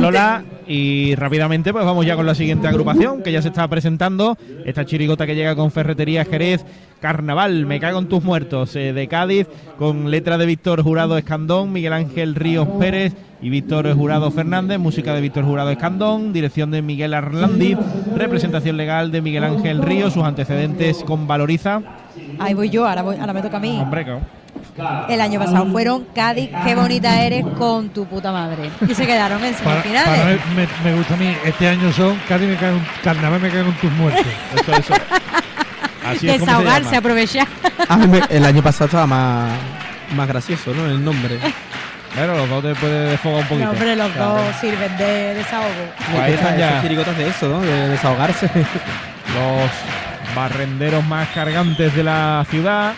Lola. Y rápidamente, pues vamos ya con la siguiente agrupación que ya se está presentando. Esta chirigota que llega con Ferretería Jerez, Carnaval, Me cago en tus muertos, eh, de Cádiz, con letra de Víctor Jurado Escandón, Miguel Ángel Ríos Pérez y Víctor Jurado Fernández, música de Víctor Jurado Escandón, dirección de Miguel Arlandi, representación legal de Miguel Ángel Ríos, sus antecedentes con Valoriza. Ahí voy yo, ahora, voy, ahora me toca a mí. Hombre, claro. El año pasado fueron Cádiz, qué bonita eres con tu puta madre. Y se quedaron en Para- semifinales. para mí me, me gusta a mí. Este año son Cádiz me cago en- Carnaval me cago en tus muertos. Eso, eso. Así es como se Desahogarse, aprovechar. A mí me- el año pasado estaba más, más gracioso, ¿no? El nombre. Bueno, los dos te puede desfogar un poquito. No, hombre, los Claro. dos sirven de desahogo. Pues ahí están ya chirigotas de eso, ¿no? De desahogarse. los barrenderos más cargantes de la ciudad.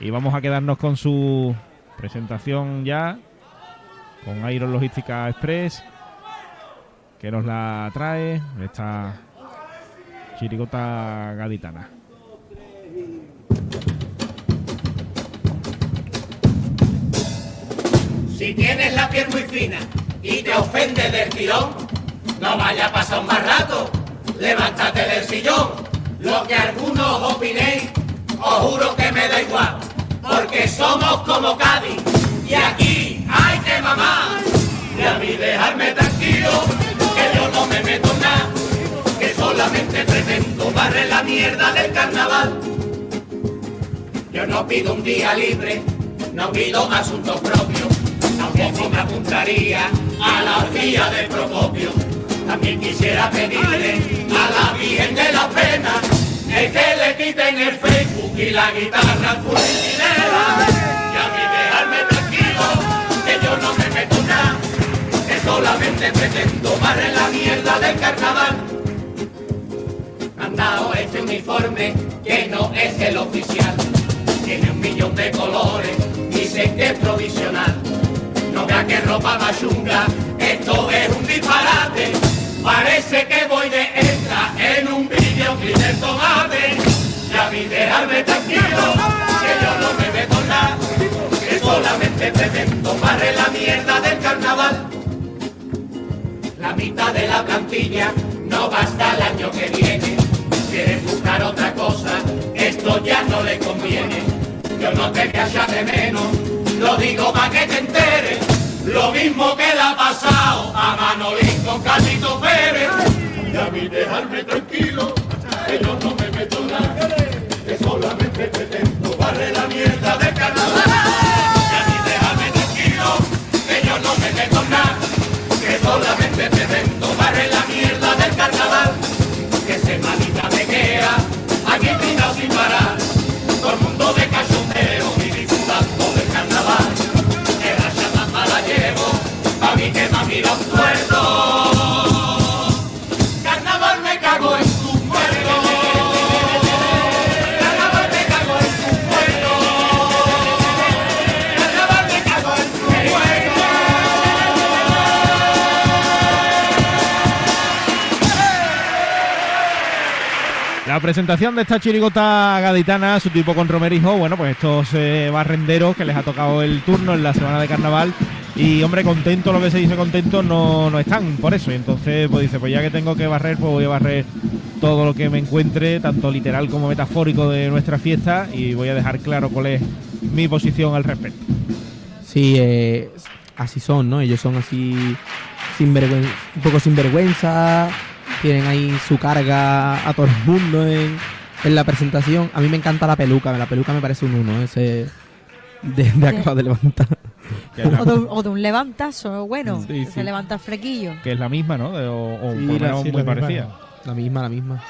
Y vamos a quedarnos con su presentación ya. Con Iron Logística Express. Que nos la trae. Esta chirigota gaditana. Si tienes la piel muy fina y te ofende del tirón, no vaya a pasar un mal rato, levántate del sillón. Lo que algunos opinéis, os juro que me da igual, porque somos como Cádiz y aquí hay que mamar. Y a mí dejarme tranquilo, que yo no me meto nada, que solamente pretendo barrer la mierda del carnaval. Yo no pido un día libre, no pido asuntos propios, tampoco me apuntaría a la orgía del Procopio. También quisiera pedirle a la Virgen de la Pena el que le quiten el Facebook y la guitarra puricinera. Y a mí dejarme tranquilo, que yo no me meto nada, que solamente pretendo barrer la mierda del carnaval. Han dado este uniforme que no es el oficial. Tiene un millón de colores, dicen que es provisional. No vea que ropa más chunga, esto es un disparate. Parece que voy de vídeo del tomate. Y a mí dejarme tranquilo, que yo no me en nada, que solamente pretendo barrer la mierda del carnaval. La mitad de la plantilla no basta el año que viene. Quieren buscar otra cosa, esto ya no le conviene. Yo no te voy a echar de menos, lo digo para que te enteres. Lo mismo que le ha pasado a Manolín con Carlito Pérez. Y a mí dejarme tranquilo, yo no me meto nada, La presentación de esta chirigota gaditana, su tipo con Romerijo, bueno, pues estos eh, barrenderos que les ha tocado el turno en la semana de carnaval y, hombre, contento, lo que se dice contento, no, no están por eso. Y entonces, pues dice, pues ya que tengo que barrer, pues voy a barrer todo lo que me encuentre, tanto literal como metafórico de nuestra fiesta y voy a dejar claro cuál es mi posición al respecto. Sí, eh, así son, ¿no? Ellos son así sinvergüen- un poco sinvergüenza, tienen ahí su carga a todo el mundo en, en la presentación. A mí me encanta la peluca, la peluca me parece un uno, ese de, de acabo de levantar. O de, un- o de un levantazo, bueno, Sí, que sí. se levanta el frequillo. que es la misma, ¿no? De- o o Sí, la- muy la misma. parecida. La misma, la misma.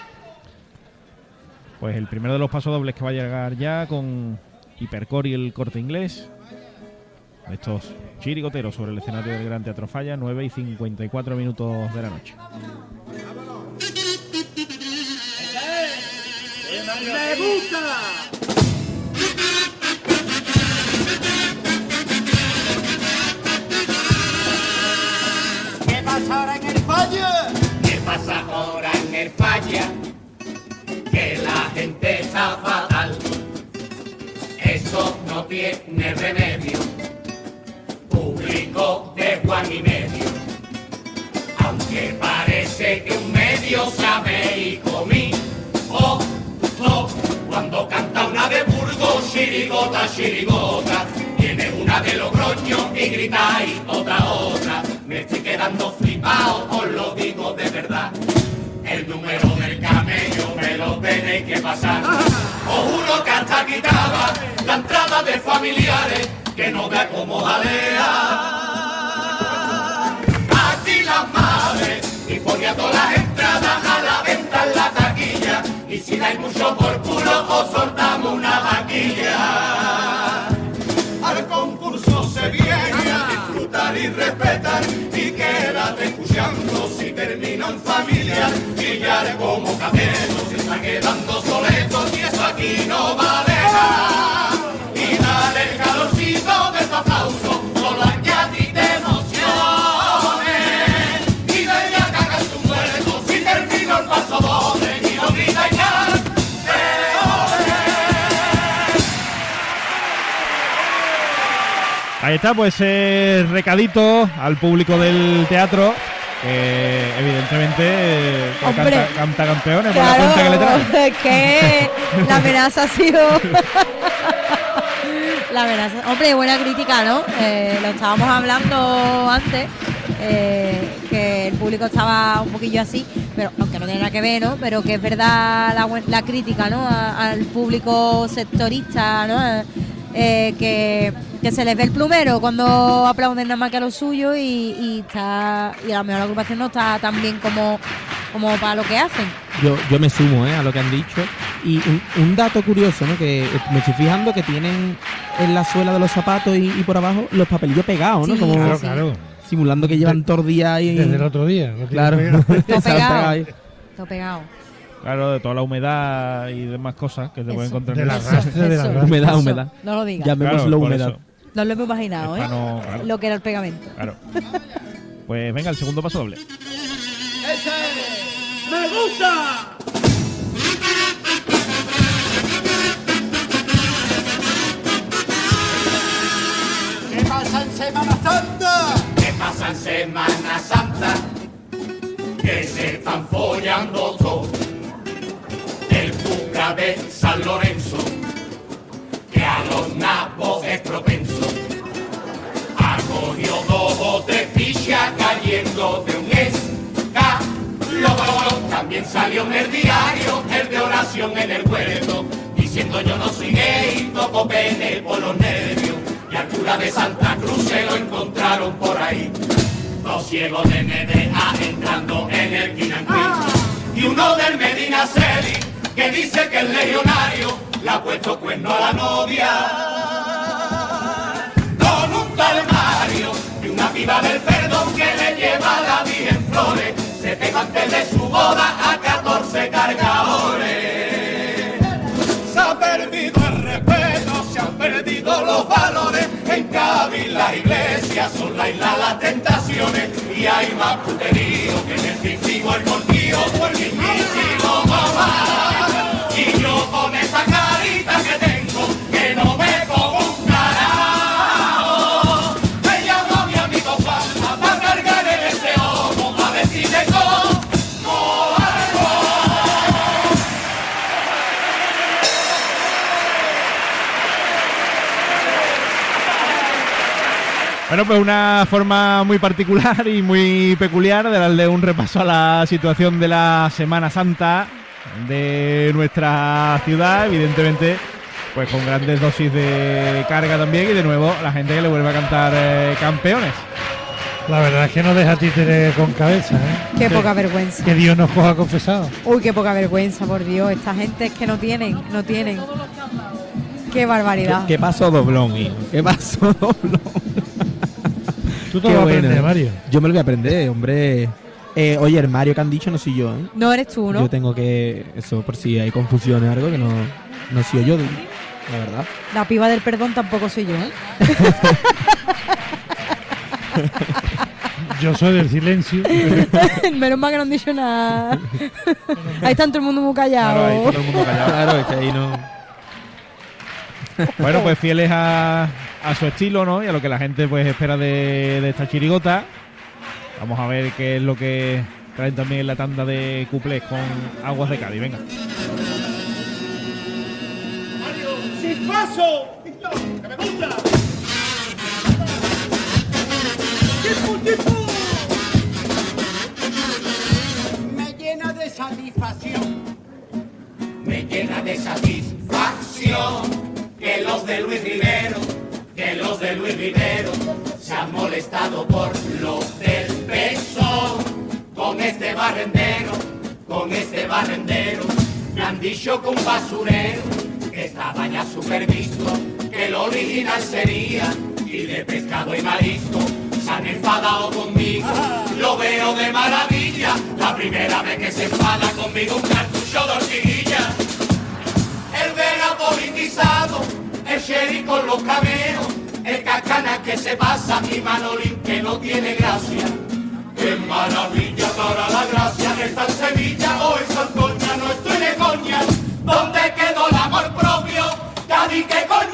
Pues el primero de los pasodobles que va a llegar ya con Hipercore y el corte inglés. Estos chirigoteros sobre el escenario del Gran Teatro Falla, 9 y 54 minutos de la noche. ¿Qué pasa ahora en el falla? ¿Qué pasa ahora en el falla? Que la gente está fatal. Esto no tiene remedio. Público de Juan y medio. Aunque parece que un medio sabe y comí. Cuando canta una de Burgos, chirigota, chirigota. Tiene una de Logroño y grita y otra, otra. Me estoy quedando flipado, os lo digo de verdad. El número del camello me lo tenéis que pasar. Os juro que hasta quitaba la entrada de familiares que no vea. Aquí las madres y ponía las entradas Y si dais mucho por culo, os soltamos una vaquilla. Al concurso se viene a disfrutar y respetar. Y quédate escuchando si termino en familia. Haré como cabello se está quedando soleto. Y eso aquí no va Ahí está, pues eh, recadito al público del teatro, que evidentemente eh, que Hombre. canta, canta campeones por la cuenta que le trae. Claro, es que la amenaza ha sido. la amenaza. Hombre, buena crítica, ¿no? Eh, lo estábamos hablando antes, eh, que el público estaba un poquillo así, pero aunque no tiene nada que ver, ¿no? Pero que es verdad la, crítica, ¿no? A- al público sectorista, ¿no? Eh, que, que se les ve el plumero cuando aplauden nada más que a lo suyo y, y está y a lo mejor la agrupación no está tan bien como, como para lo que hacen. Yo, yo me sumo ¿eh? a lo que han dicho. Y un, un dato curioso, ¿no? Que me estoy fijando que tienen en la suela de los zapatos y, y por abajo los papelillos pegados, ¿no? Sí, Como Claro, sí. claro. simulando que llevan todo el día ahí. Desde el otro día. Claro. pegado. Todo pegado. Claro, de toda la humedad y demás cosas que se pueden encontrar De en la el- arrastre, de la Eso. Humedad, Eso, humedad. No lo digas. Llamémoslo Claro, humedad. eso. No lo hemos imaginado, Es ¿eh? para no- claro. Lo que era el pegamento. Claro. Pues venga, el segundo paso doble. ¿Qué pasa en Semana Santa? ¿Qué pasa en Semana Santa? Que se están follando todo. De San Lorenzo, que a los nabos es propenso. Acogió dos botes picha cayendo de un escalón. También salió en el diario el de oración en el huerto, diciendo yo no soy gay, toco pene por los nervios. Y al cura de Santa Cruz se lo encontraron por ahí. Dos ciegos de Medea entrando en el Quinanquí. Y uno del Medina Celi, que dice que el legionario le ha puesto cuerno a la novia con un tal Mario y una piba del perdón que le lleva la vida en flores. Se pegó antes de su boda a 14 cargadores. Perdido los valores. En Cádiz las iglesias son la isla las tentaciones y hay más puterío que en el testigo el morquillo o el mismísimo mamá. Bueno, pues una forma muy particular y muy peculiar de darle un repaso a la situación de la Semana Santa de nuestra ciudad, evidentemente, pues con grandes dosis de carga también y de nuevo la gente que le vuelve a cantar eh, campeones. La verdad es que no deja títere con cabeza, ¿eh? Qué Que- poca vergüenza. Que Dios nos coja confesado. Uy, qué poca vergüenza, por Dios. Esta gente es que no tienen, no tienen. Qué ¿Qué, barbaridad. qué pasó, doblón, hijo? ¿Qué pasó, doblón? Tú te lo vas a aprender, Mario. Yo me lo voy a aprender, hombre. Eh, oye, el Mario que han dicho no soy yo, ¿eh? No eres tú, ¿no? Yo tengo que. Eso, por si hay confusiones o algo, que no, no soy yo, la verdad. La piba del perdón tampoco soy yo, ¿eh? Yo soy del silencio. Menos mal que no han dicho nada. Ahí está todo el mundo muy Claro, ahí callado. todo el mundo callado. Claro, es que ahí no. Bueno, pues fieles a, a su estilo, ¿no? Y a lo que la gente pues espera de, de esta chirigota. Vamos a ver qué es lo que traen también en la tanda de cuplés con Aguas de Cádiz. Venga. ¡Sin paso! ¡Que me gusta! ¡Tiempo, tiempo! Me llena de satisfacción. Me llena de satisfacción que los de Luis Rivero, que los de Luis Rivero se han molestado por los del peso. Con este barrendero, con este barrendero, me han dicho un basurero que estaba ya super visto, que lo original sería y de pescado y marisco. Se han enfadado conmigo, lo veo de maravilla. La primera vez que se enfada conmigo un cartucho de el sherry con los cameos, el cacana que se pasa y Manolín que no tiene gracia. ¡Qué maravilla para la gracia! ¿Está en Sevilla o en Santoña? No estoy de coña. ¿Dónde quedó el amor propio? Cádiz, ¿qué coño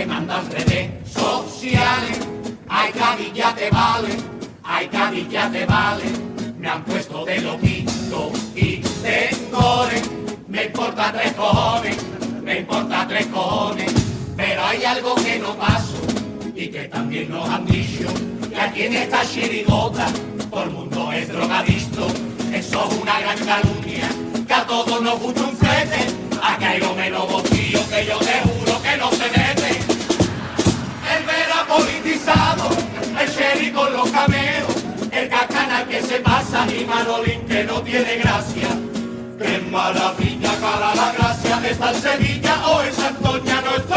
que manda en redes sociales. Ay, Cádiz, ya te vale. Ay, Cádiz, ya te vale. Me han puesto de loquito y de gore. Me importa tres cojones, me importa tres cojones. Pero hay algo que no paso y que también nos han dicho. Que aquí en esta chirigota todo el mundo es drogadicto. Eso es una gran calumnia, que a todos nos gusta un flete. Aquí hay lo menos que yo te juro que no se mete. Politizado, el sherry con los cameos, el cacana que se pasa y Manolín que no tiene gracia. ¡Qué maravilla cara la gracia! ¿Está en Sevilla o en Santoña? No estoy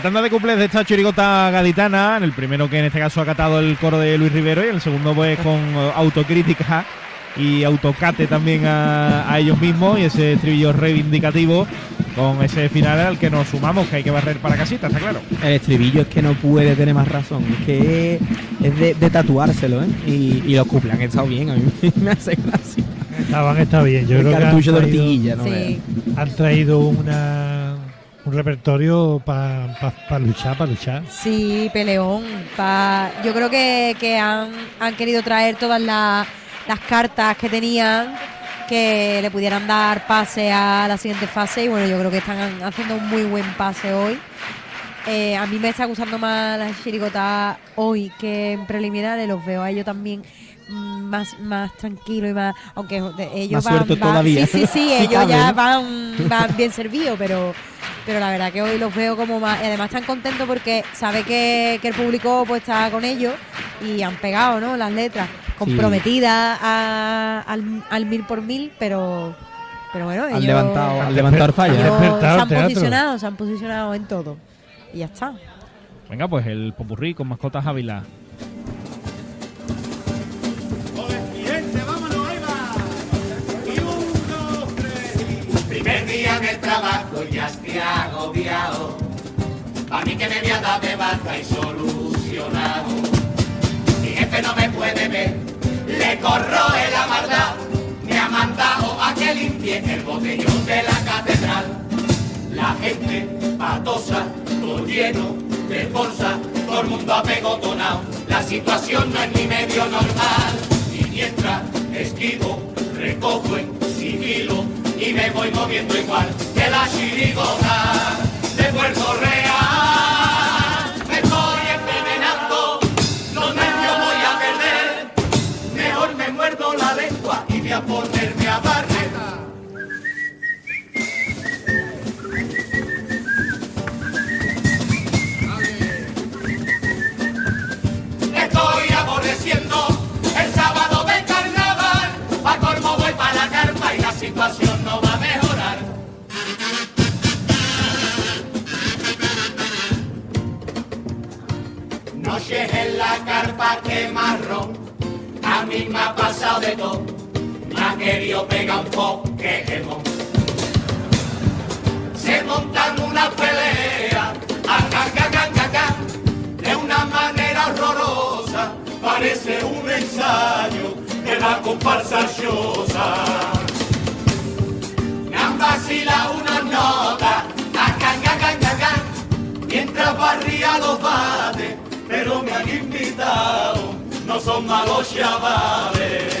La tanda de cuplés de esta chirigota gaditana, en el primero que en este caso ha catado el coro de Luis Rivero y el segundo pues con autocrítica y autocate también a, a ellos mismos y ese estribillo reivindicativo con ese final al que nos sumamos que hay que barrer para casita, está claro. El estribillo es que no puede tener más razón. Es que es, de, de tatuárselo, ¿eh? Y, y los cuplés han estado bien. A mí me hace gracia. Estaban, está bien. Yo el creo que han cartucho de traído, ortiguilla, ¿no? Sí. veas. han traído una, un repertorio para luchar, para luchar. Sí, peleón. pa- Yo creo que, que han, han querido traer todas la- las cartas que tenían que le pudieran dar pase a la siguiente fase y bueno, yo creo que están haciendo un muy buen pase hoy. Eh, a mí me está gustando más la chirigota hoy que en preliminares, los veo a ellos también más, más tranquilo y más, aunque ellos Más van, todavía. sí, sí, sí, Sí ellos ya van, van bien servidos, pero pero la verdad que hoy los veo como más y además están contentos porque sabe que, que el público pues está con ellos y han pegado no las letras comprometidas a- al, al mil por mil pero pero bueno Han ellos, levantado, han levantado el fallo. ellos Han despertado se han teatro. posicionado se han posicionado en todo y ya está Venga, pues el popurrí con mascotas Ávila. Estoy agobiado. A mí que me voy a dar de baja y solucionado. Mi jefe no me puede ver, le corroe la maldad. Me ha mandado a que limpie el botellón de la catedral. La gente patosa, todo lleno de bolsa, todo el mundo apegotonado. La situación no es ni medio normal. Y mientras esquivo, recojo en sigilo y me voy moviendo igual la chirigota de Puerto Real. Noches en la carpa que marrón, a mí me ha pasado de todo, me ha querido pegar un Pokémon. Se montan una pelea, acá, de una manera horrorosa, parece un ensayo de la comparsa chosa. Me han vacilado una nota, acá, mientras barría los bates, pero me han invitado, no son malos chavales.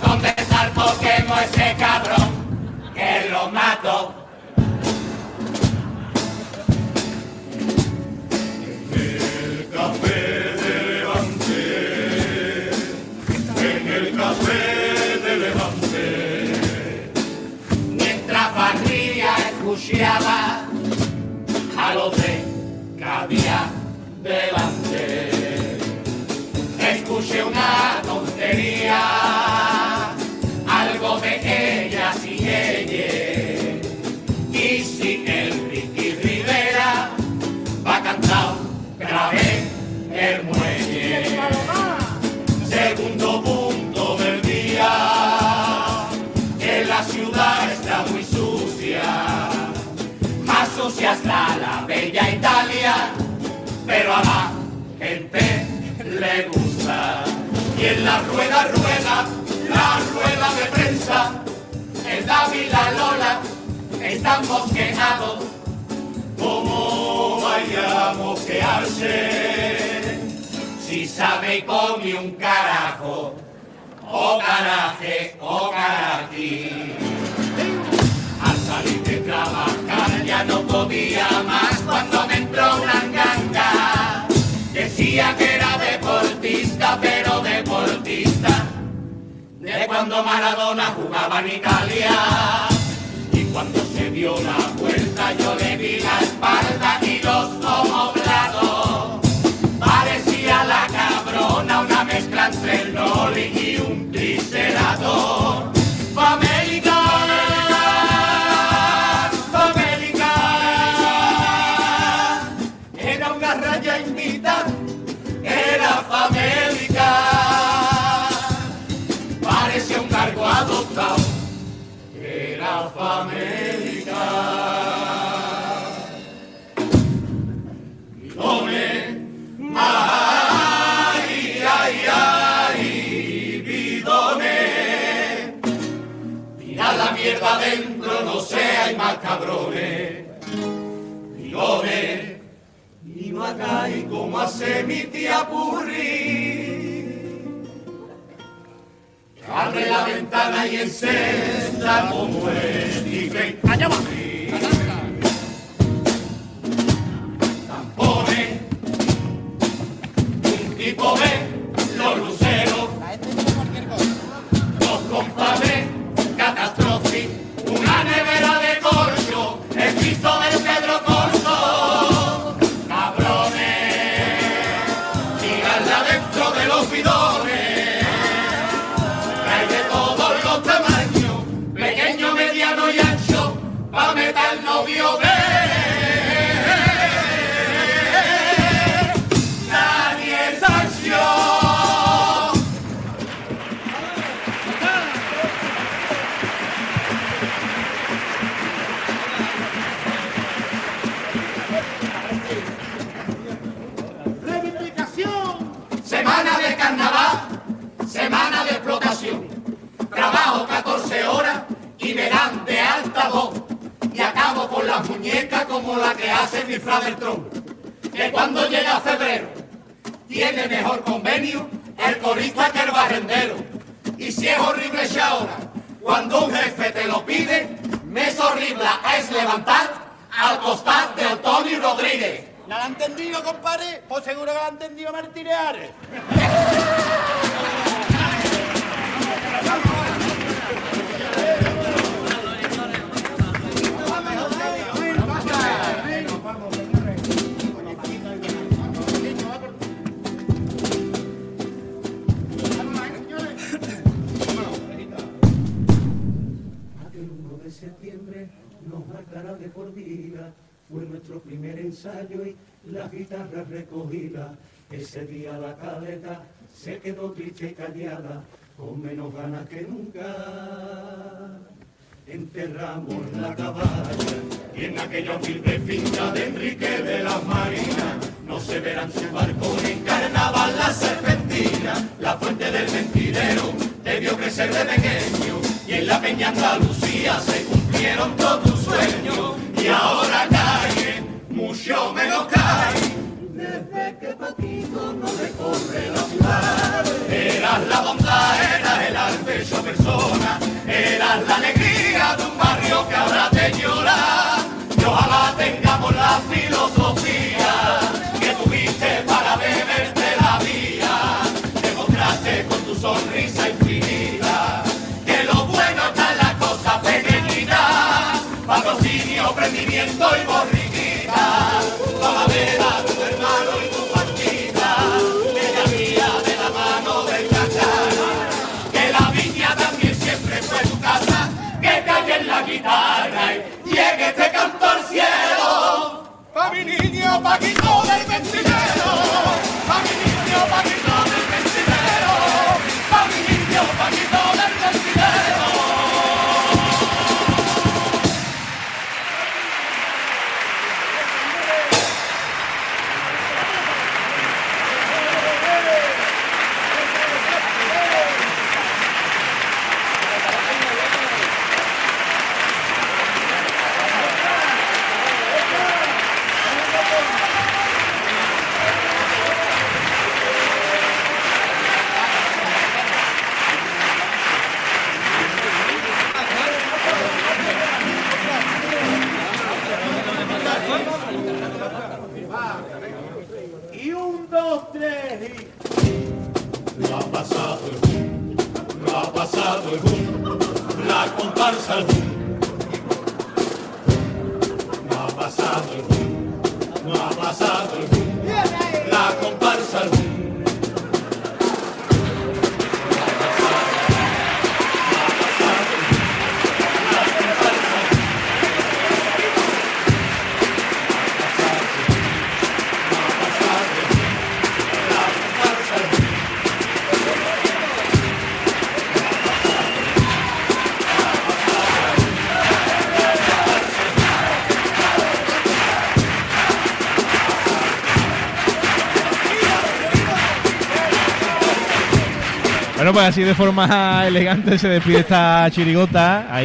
¿Dónde está el Pokémon ese cabrón? Que lo mato. Está la bella Italia, pero a la gente le gusta. Y en la rueda, rueda, la rueda de prensa, el David y la Lola están mosqueados. ¿Cómo vaya a? Si sabe y come un carajo, o caraje, o carají. Al salir de trabajar ya no podía más cuando me entró una ganga. Decía que era deportista, pero deportista. De cuando Maradona jugaba en Italia. Y cuando se dio la vuelta yo le vi la espalda y los homoblados. Parecía la cabrona, una mezcla entre el Noli y un tricerador. Tira la mierda adentro, no seáis más cabrones. Bidone, y no hagáis como hace mi tía Purri. Abre la ventana y encenda como es Stephen Allá va. Hace mi del tron. Que cuando llega febrero tiene mejor convenio el corista que el barrendero. Y si es horrible ya ahora, cuando un jefe te lo pide, me horrible es levantar al costar de Antonio Rodríguez. ¿No lo ha entendido, compadre? Pues seguro que lo ha entendido Martínez. Nos marcará de por vida Fue nuestro primer ensayo y la guitarra recogida. Ese día la caleta se quedó triste y callada, con menos ganas que nunca. Enterramos la caballa y en aquella humilde finca de Enrique de las Marinas no se verán su barco ni carnaval la serpentina, la fuente del mentirero debió crecer de pequeño y en la peña Andalucía se cumplieron todos y ahora cae, mucho menos cae. Desde que Paquito no recorre la ciudad, eras la bondad, eras el arte hecho persona, eras la alegría de un barrio que ahora te llora. Y ojalá tengamos la filosofía Pakistan. Pues así de forma elegante se despide esta chirigota. Ahí